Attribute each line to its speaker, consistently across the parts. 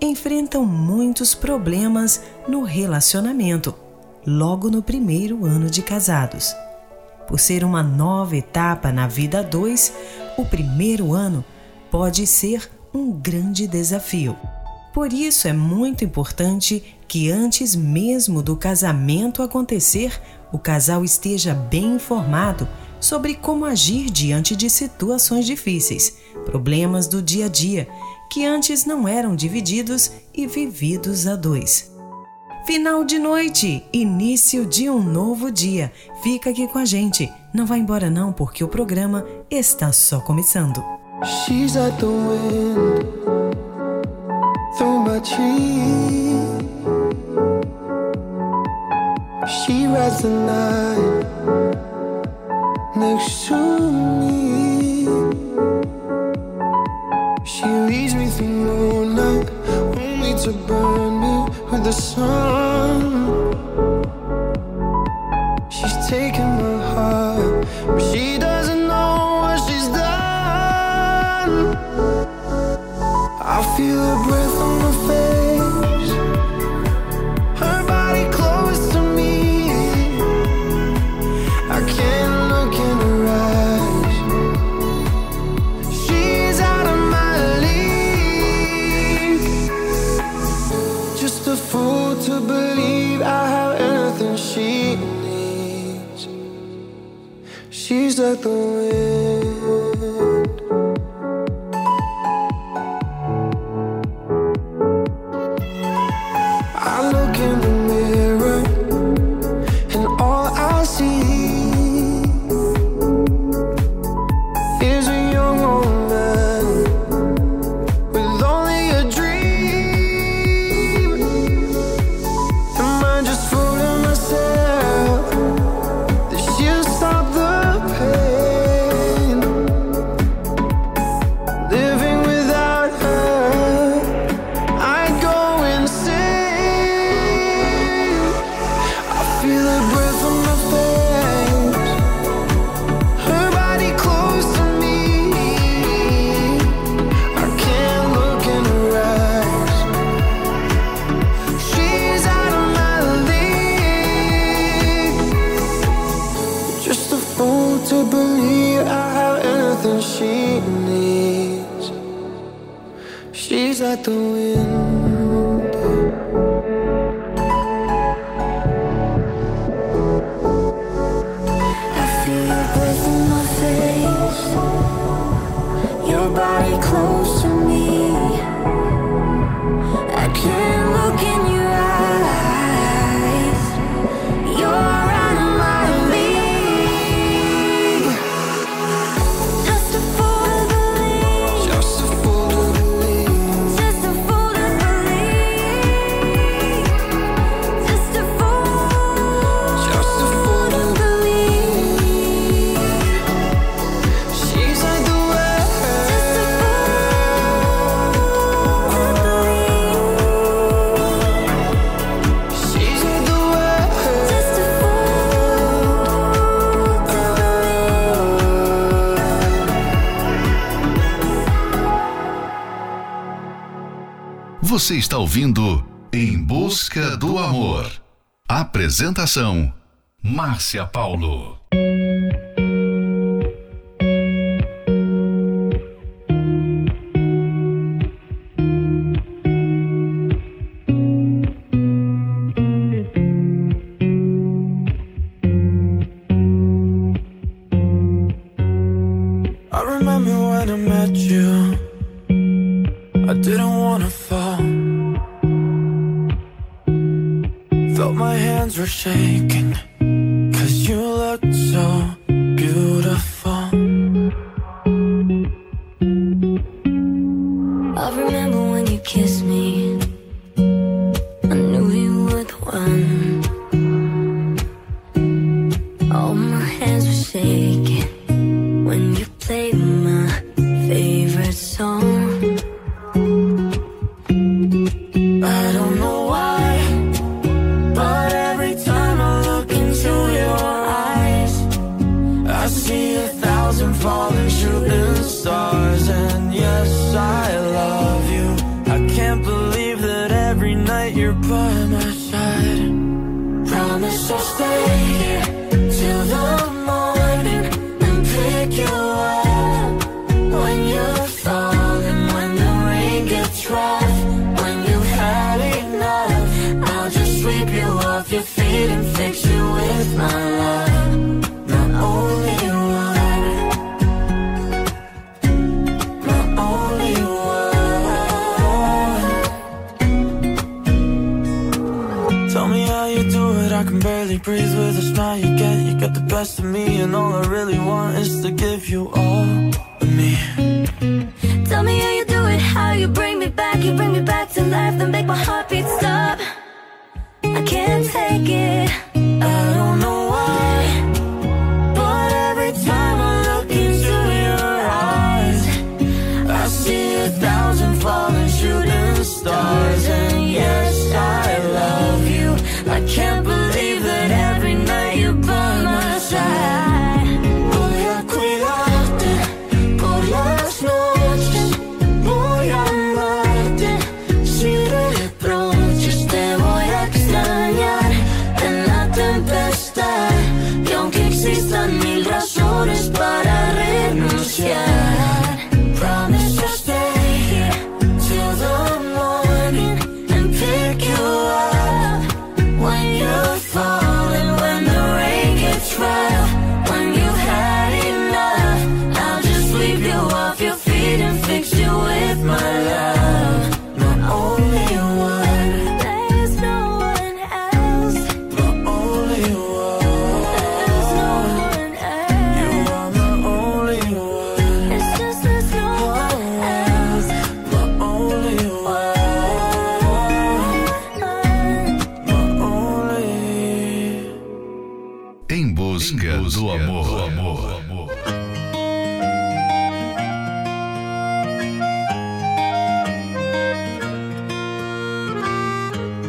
Speaker 1: enfrentam muitos problemas no relacionamento, logo no primeiro ano de casados. Por ser uma nova etapa na vida a dois, o primeiro ano pode ser um grande desafio. Por isso é muito importante que antes mesmo do casamento acontecer, o casal esteja bem informado sobre como agir diante de situações difíceis, problemas do dia a dia que antes não eram divididos e vividos a dois. Final de noite, início de um novo dia. Fica aqui com a gente. Não vá embora não, porque o programa está só começando. She's at the wind, through my tree. She rides the night next to me. She to burn me with the sun. She's taken my heart, but she doesn't know what she's done. I feel her breath on my face, She's to believe I have anything she needs. She's like the wind.
Speaker 2: Você está ouvindo Em Busca do Amor. Apresentação: Márcia Paulo.
Speaker 3: I remember when I met you. I didn't wanna fall. Felt my hands were shaking. Cause you looked so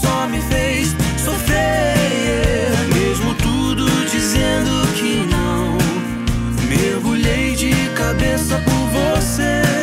Speaker 4: só me fez sofrer. Mesmo tudo dizendo que não, mergulhei de cabeça por você.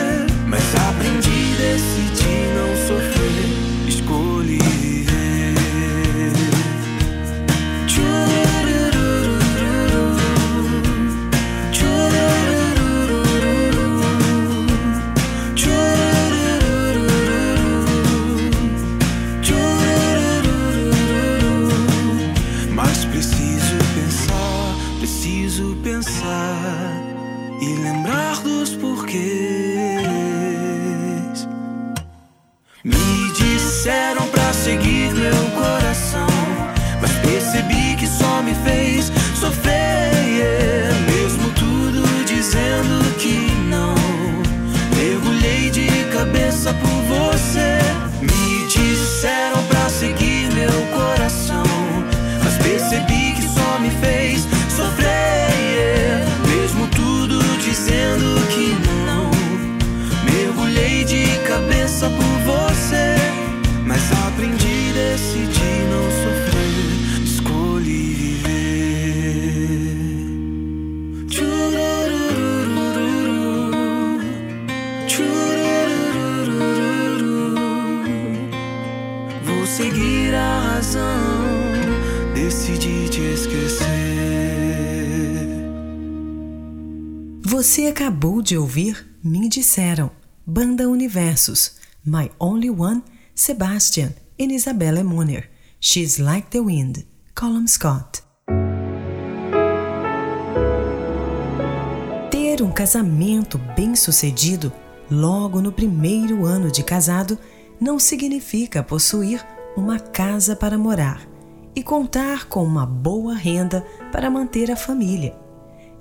Speaker 5: Você acabou de ouvir Me Disseram, Banda Universos, My Only One, Sebastian e Isabella Moner, She's Like the Wind, Colum Scott. Ter um casamento bem sucedido logo no primeiro ano de casado não significa possuir uma casa para morar e contar com uma boa renda para manter a família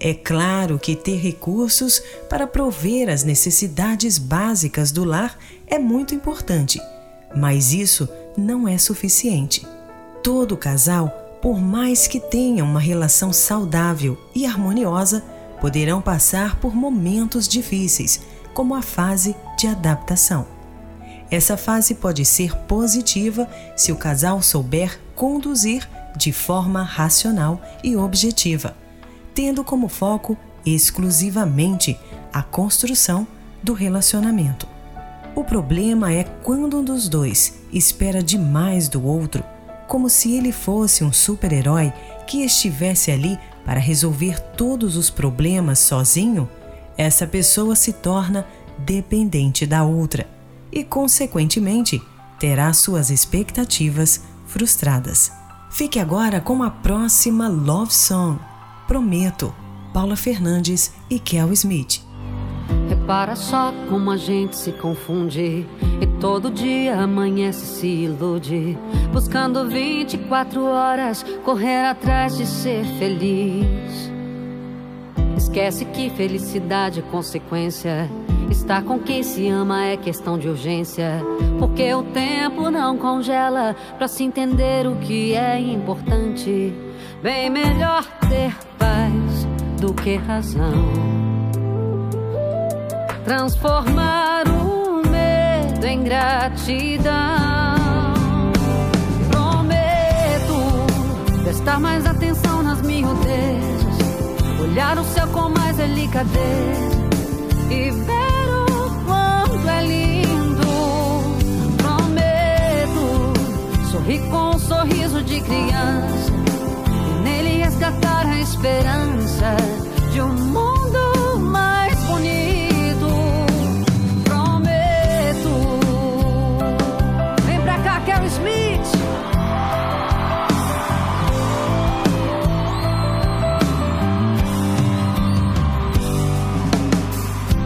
Speaker 5: é claro que ter recursos para prover as necessidades básicas do lar é muito importante, mas isso não é suficiente. Todo casal, por mais que tenha uma relação saudável e harmoniosa, poderão passar por momentos difíceis, como a fase de adaptação. Essa fase pode ser positiva se o casal souber conduzir de forma racional e objetiva, tendo como foco exclusivamente a construção do relacionamento. O problema é quando um dos dois espera demais do outro, como se ele fosse um super-herói que estivesse ali para resolver todos os problemas sozinho, essa pessoa se torna dependente da outra e, consequentemente, terá suas expectativas frustradas. Fique agora com a próxima Love Song, Prometo, Paula Fernandes e Kel Smith.
Speaker 6: Repara só como a gente se confunde e todo dia amanhece se ilude, buscando 24 horas correr atrás de ser feliz. Esquece que felicidade é consequência. Estar com quem se ama é questão de urgência. Porque o tempo não congela pra se entender o que é importante. Bem melhor ter paz do que razão. Transformar o medo em gratidão. Prometo prestar mais atenção nas miudezas olhar o céu com mais delicadeza e ver o quanto é lindo. Prometo sorrir com um sorriso de criança resgatar a esperança de um mundo mais bonito. Prometo. Vem pra cá, Carol Smith.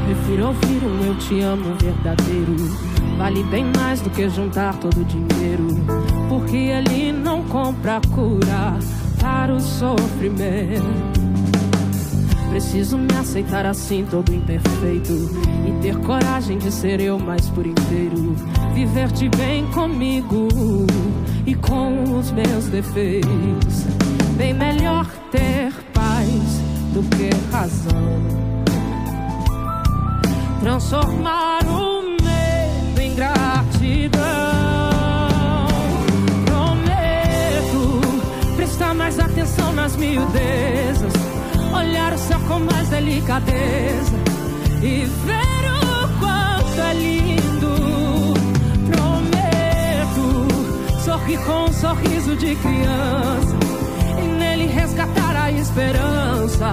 Speaker 7: Prefiro ouvir um eu te amo verdadeiro. Vale bem mais do que juntar todo o dinheiro. Porque ele não compra cura para o sofrimento. Preciso me aceitar assim, todo imperfeito. E ter coragem de ser eu mais por inteiro. Viver-te bem comigo e com os meus defeitos. Bem melhor ter paz do que razão transformar o mais atenção nas miudezas, olhar o céu com mais delicadeza e ver o quanto é lindo. Prometo sorrir com um sorriso de criança e nele resgatar a esperança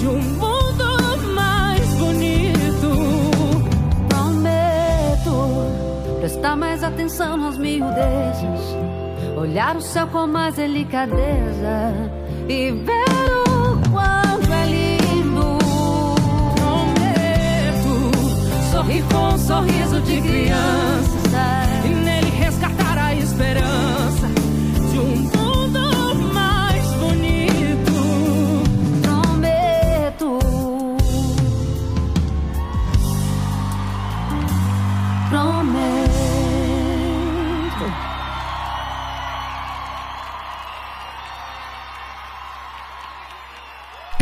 Speaker 7: de um mundo mais bonito.
Speaker 6: Prometo prestar mais atenção nas miudezas, olhar o céu com mais delicadeza e ver o quanto é lindo.
Speaker 7: Prometo sorrir com um sorriso de criança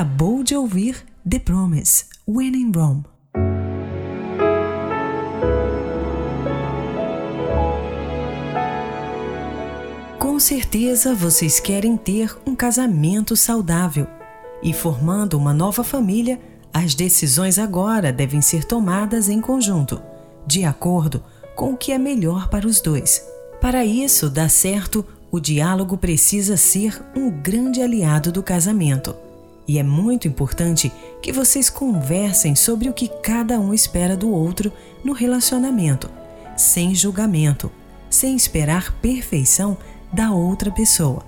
Speaker 5: Acabou de ouvir The Promise, When in Rome. Com certeza vocês querem ter um casamento saudável e formando uma nova família, as decisões agora devem ser tomadas em conjunto, de acordo com o que é melhor para os dois. Para isso dar certo, o diálogo precisa ser um grande aliado do casamento. E é muito importante que vocês conversem sobre o que cada um espera do outro no relacionamento, sem julgamento, sem esperar perfeição da outra pessoa.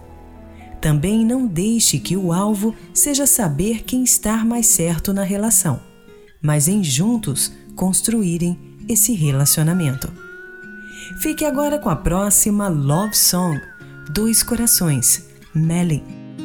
Speaker 5: Também não deixe que o alvo seja saber quem está mais certo na relação, mas em juntos construírem esse relacionamento. Fique agora com a próxima Love Song, Dois Corações, Melly.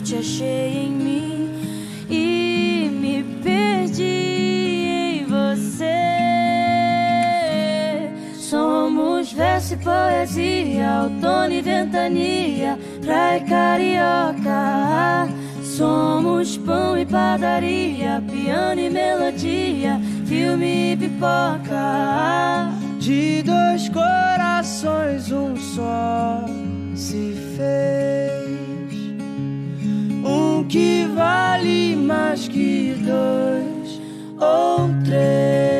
Speaker 8: Quando te achei em mim e me perdi em você. Somos verso e poesia, outono e ventania, praia e carioca. Somos pão e padaria, piano e melodia, filme e pipoca.
Speaker 1: De dois corações, um só se fez. Que vale mais que dois ou três.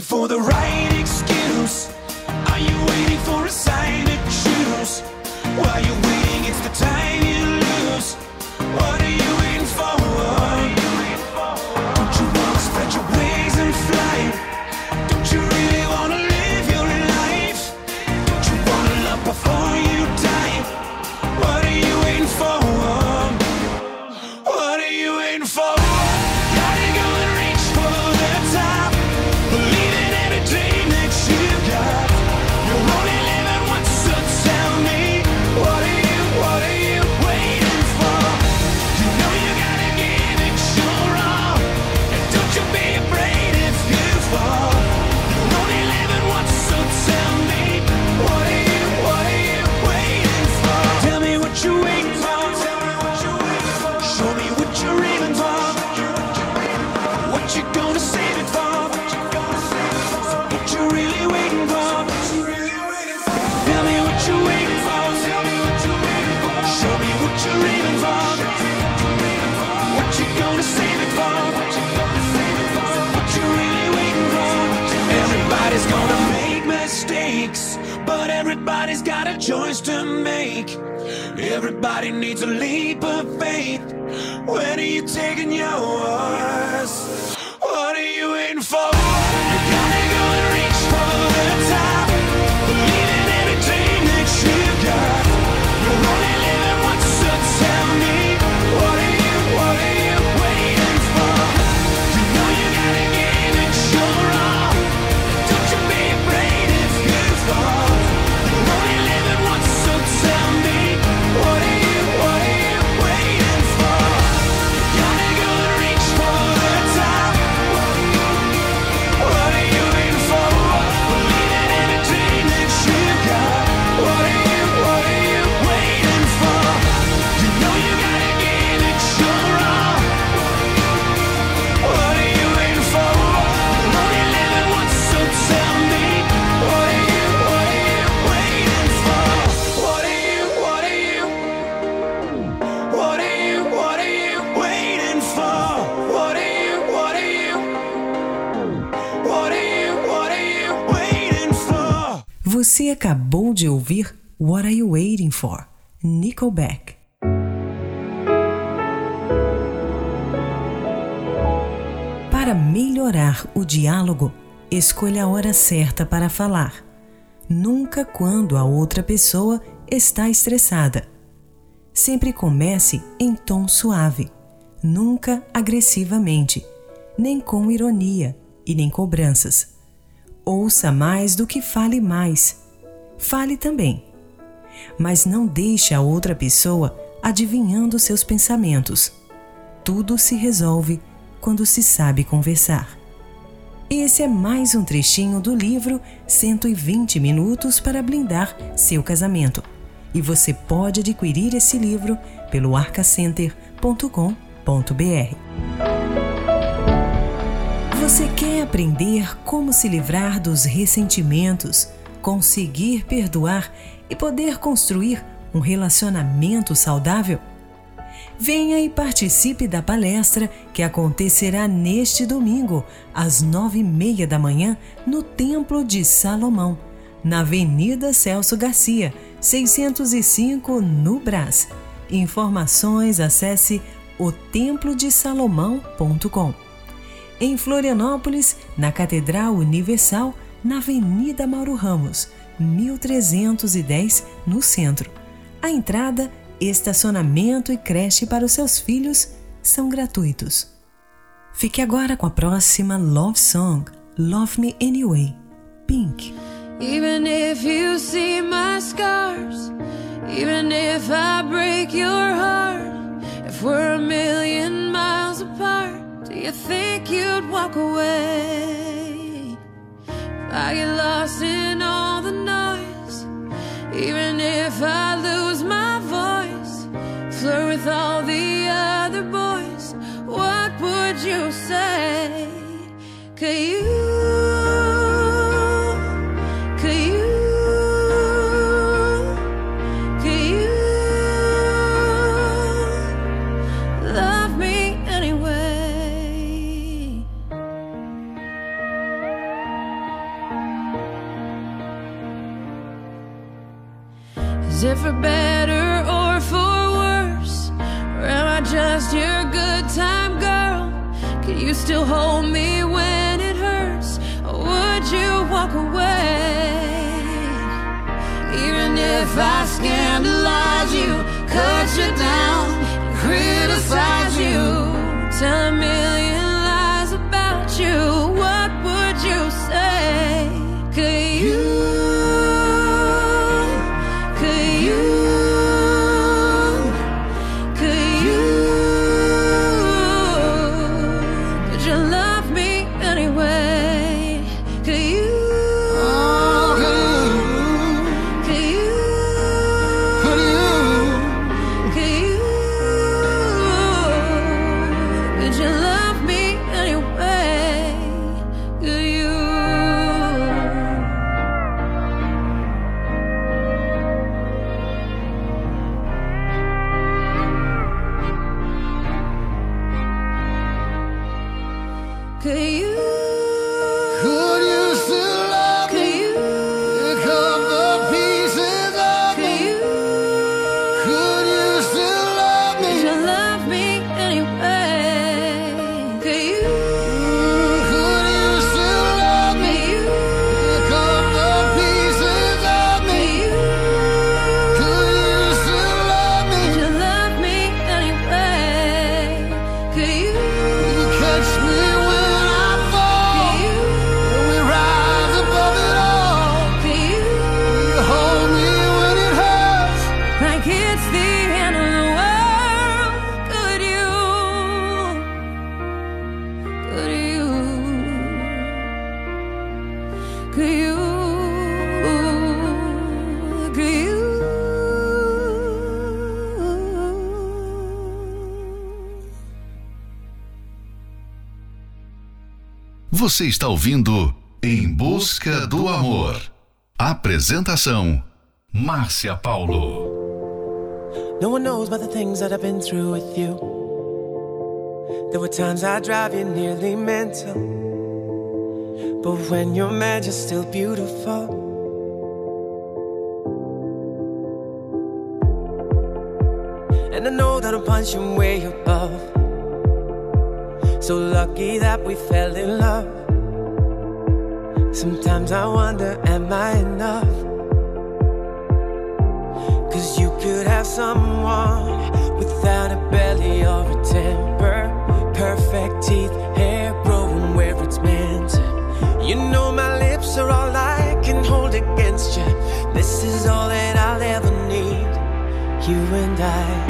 Speaker 3: for the rain. Everybody needs a leap of faith. When are you taking yours? What are you in for?
Speaker 5: Você acabou de ouvir What Are You Waiting For? Nickelback. Para melhorar o diálogo, escolha a hora certa para falar. Nunca quando a outra pessoa está estressada. Sempre comece em tom suave, nunca agressivamente, nem com ironia e nem cobranças. Ouça mais do que fale mais Fale também. Mas não deixe a outra pessoa adivinhando seus pensamentos. Tudo se resolve quando se sabe conversar. Esse é mais um trechinho do livro 120 Minutos para Blindar Seu Casamento. E você pode adquirir esse livro pelo arcacenter.com.br. Você quer aprender como se livrar dos ressentimentos, conseguir perdoar e poder construir um relacionamento saudável? Venha e participe da palestra que acontecerá neste domingo, às nove e meia da manhã, no Templo de Salomão, na Avenida Celso Garcia, 605, no Brás. Informações acesse otemplodesalomão.com. Em Florianópolis, na Catedral Universal, na Avenida Mauro Ramos, 1310, no centro. A entrada estacionamento e creche para os seus filhos são gratuitos. Fique agora com a próxima Love Song, Love Me Anyway, Pink.
Speaker 7: Even if you see my scars, even if I break your heart, if we're a million miles apart, do you think you'd walk away? I get lost in all the noise, even if I lose my voice, flirt with all the other boys, what would you say? Could you? Hold me when it hurts? Or would you walk away? Even if I scandalize you, cut you down, criticize you, tell a
Speaker 9: Você está ouvindo Em Busca do Amor. Apresentação: Márcia Paulo.
Speaker 3: No one knows about the things that I've been through with you. There were times I drive you nearly mental. But when you're mad, you're still beautiful. And I know that I'm punching way above. So lucky that we fell in love. Sometimes I wonder, am I enough? Cause you could have someone without a belly or a temper. Perfect teeth, hair growing where it's meant. You know my lips are all I can hold against you. This is all that I'll ever need. You and I.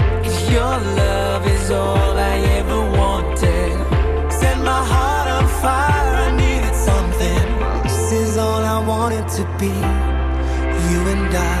Speaker 3: Your love is all I ever wanted. Set my heart on fire, I needed something. This is all I wanted to be. You and I.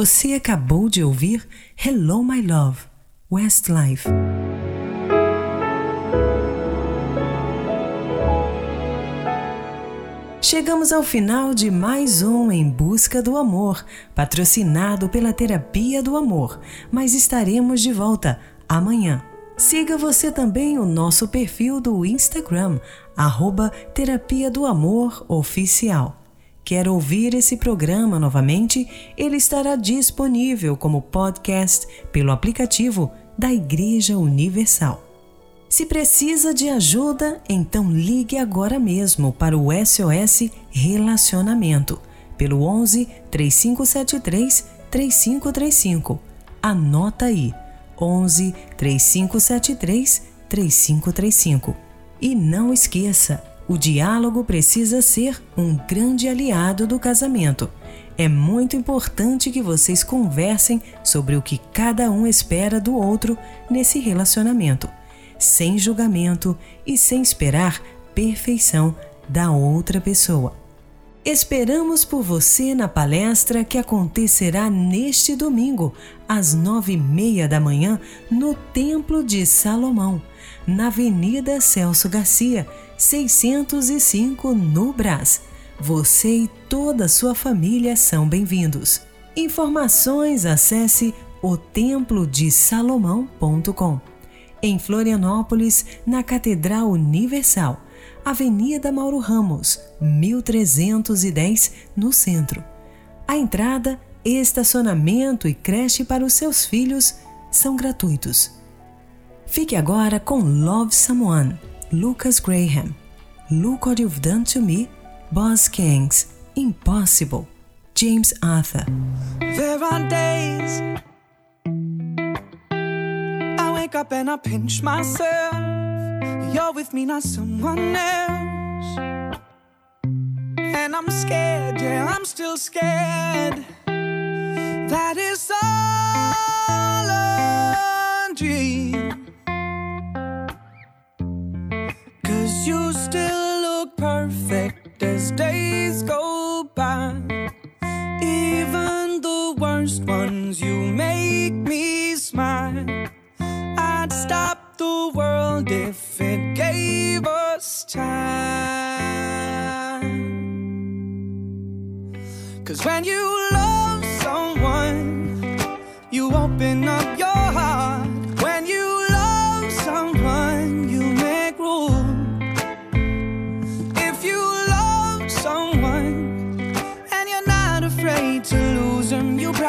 Speaker 5: Você acabou de ouvir Hello My Love, Westlife. Chegamos ao final de mais um Em Busca do Amor, patrocinado pela Terapia do Amor, mas estaremos de volta amanhã. Siga você também o nosso perfil do Instagram, arroba Terapia do Amor Oficial. Quer ouvir esse programa novamente? Ele estará disponível como podcast pelo aplicativo da Igreja Universal. Se precisa de ajuda, então ligue agora mesmo para o SOS Relacionamento pelo 11 3573 3535. Anota aí: 11 3573 3535. E não esqueça, o diálogo precisa ser um grande aliado do casamento. É muito importante que vocês conversem sobre o que cada um espera do outro nesse relacionamento, sem julgamento e sem esperar perfeição da outra pessoa. Esperamos por você na palestra que acontecerá neste domingo, às nove e meia da manhã, no Templo de Salomão, na Avenida Celso Garcia, 605, no Brás. Você e toda a sua família são bem-vindos. Informações acesse otemplodesalomão.com. Em Florianópolis, na Catedral Universal, Avenida Mauro Ramos, 1310, no centro. A entrada, estacionamento e creche para os seus filhos são gratuitos. Fique agora com Love Someone, Lucas Graham. Look What You've Done to Me, Buzz Kings, Impossible, James Arthur.
Speaker 10: There are days I wake up and I pinch myself. You're with me, not someone else. And I'm scared, yeah, I'm still scared. That is all a dream. Cause you still look perfect as days go by. Even the worst ones, you make me smile. I'd stop the world if it gave us time. Cause when you look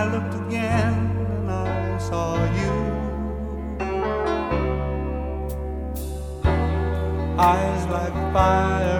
Speaker 10: I
Speaker 11: looked again and I saw you. Eyes like fire.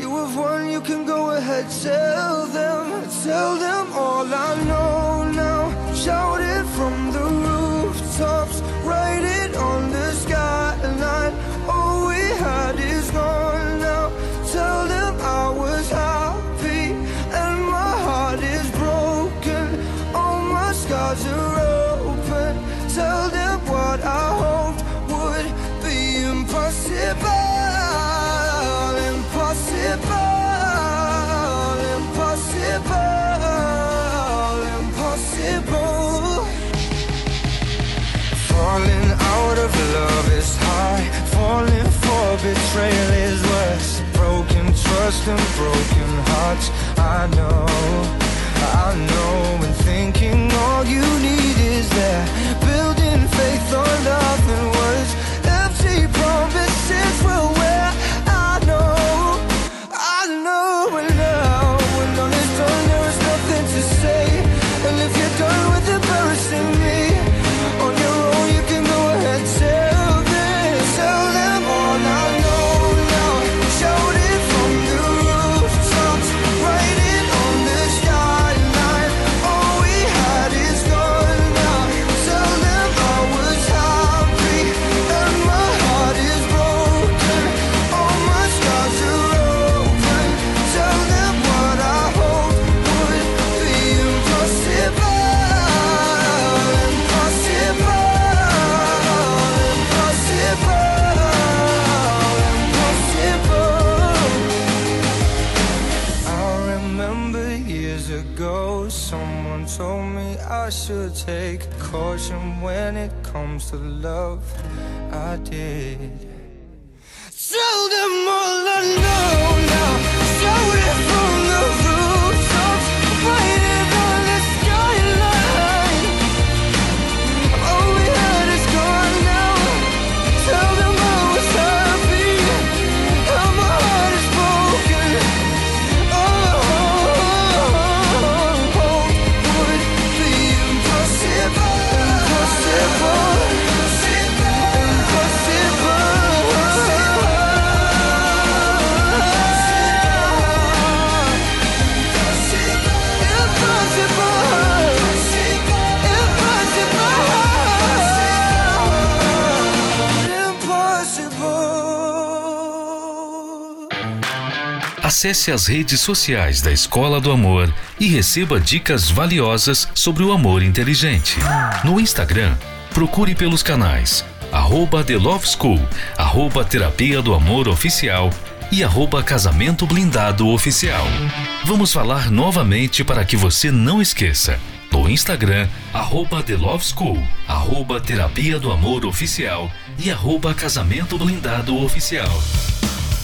Speaker 1: You have won, you can go ahead, tell them, tell them all I know now. Shout it from the rooftops, write it on the skyline. All we had is gone betrayal is worse. Broken trust and broken hearts. I know, I know. And thinking all you need is there. Building faith on nothing
Speaker 9: Acesse as redes sociais da Escola do Amor e receba dicas valiosas sobre o amor inteligente. No Instagram, procure pelos canais arroba The Love School, arroba Terapia do Amor Oficial e arroba Casamento Blindado Oficial. Vamos falar novamente para que você não esqueça. No Instagram, arroba The Love School, arroba Terapia do Amor Oficial e arroba Casamento Blindado Oficial.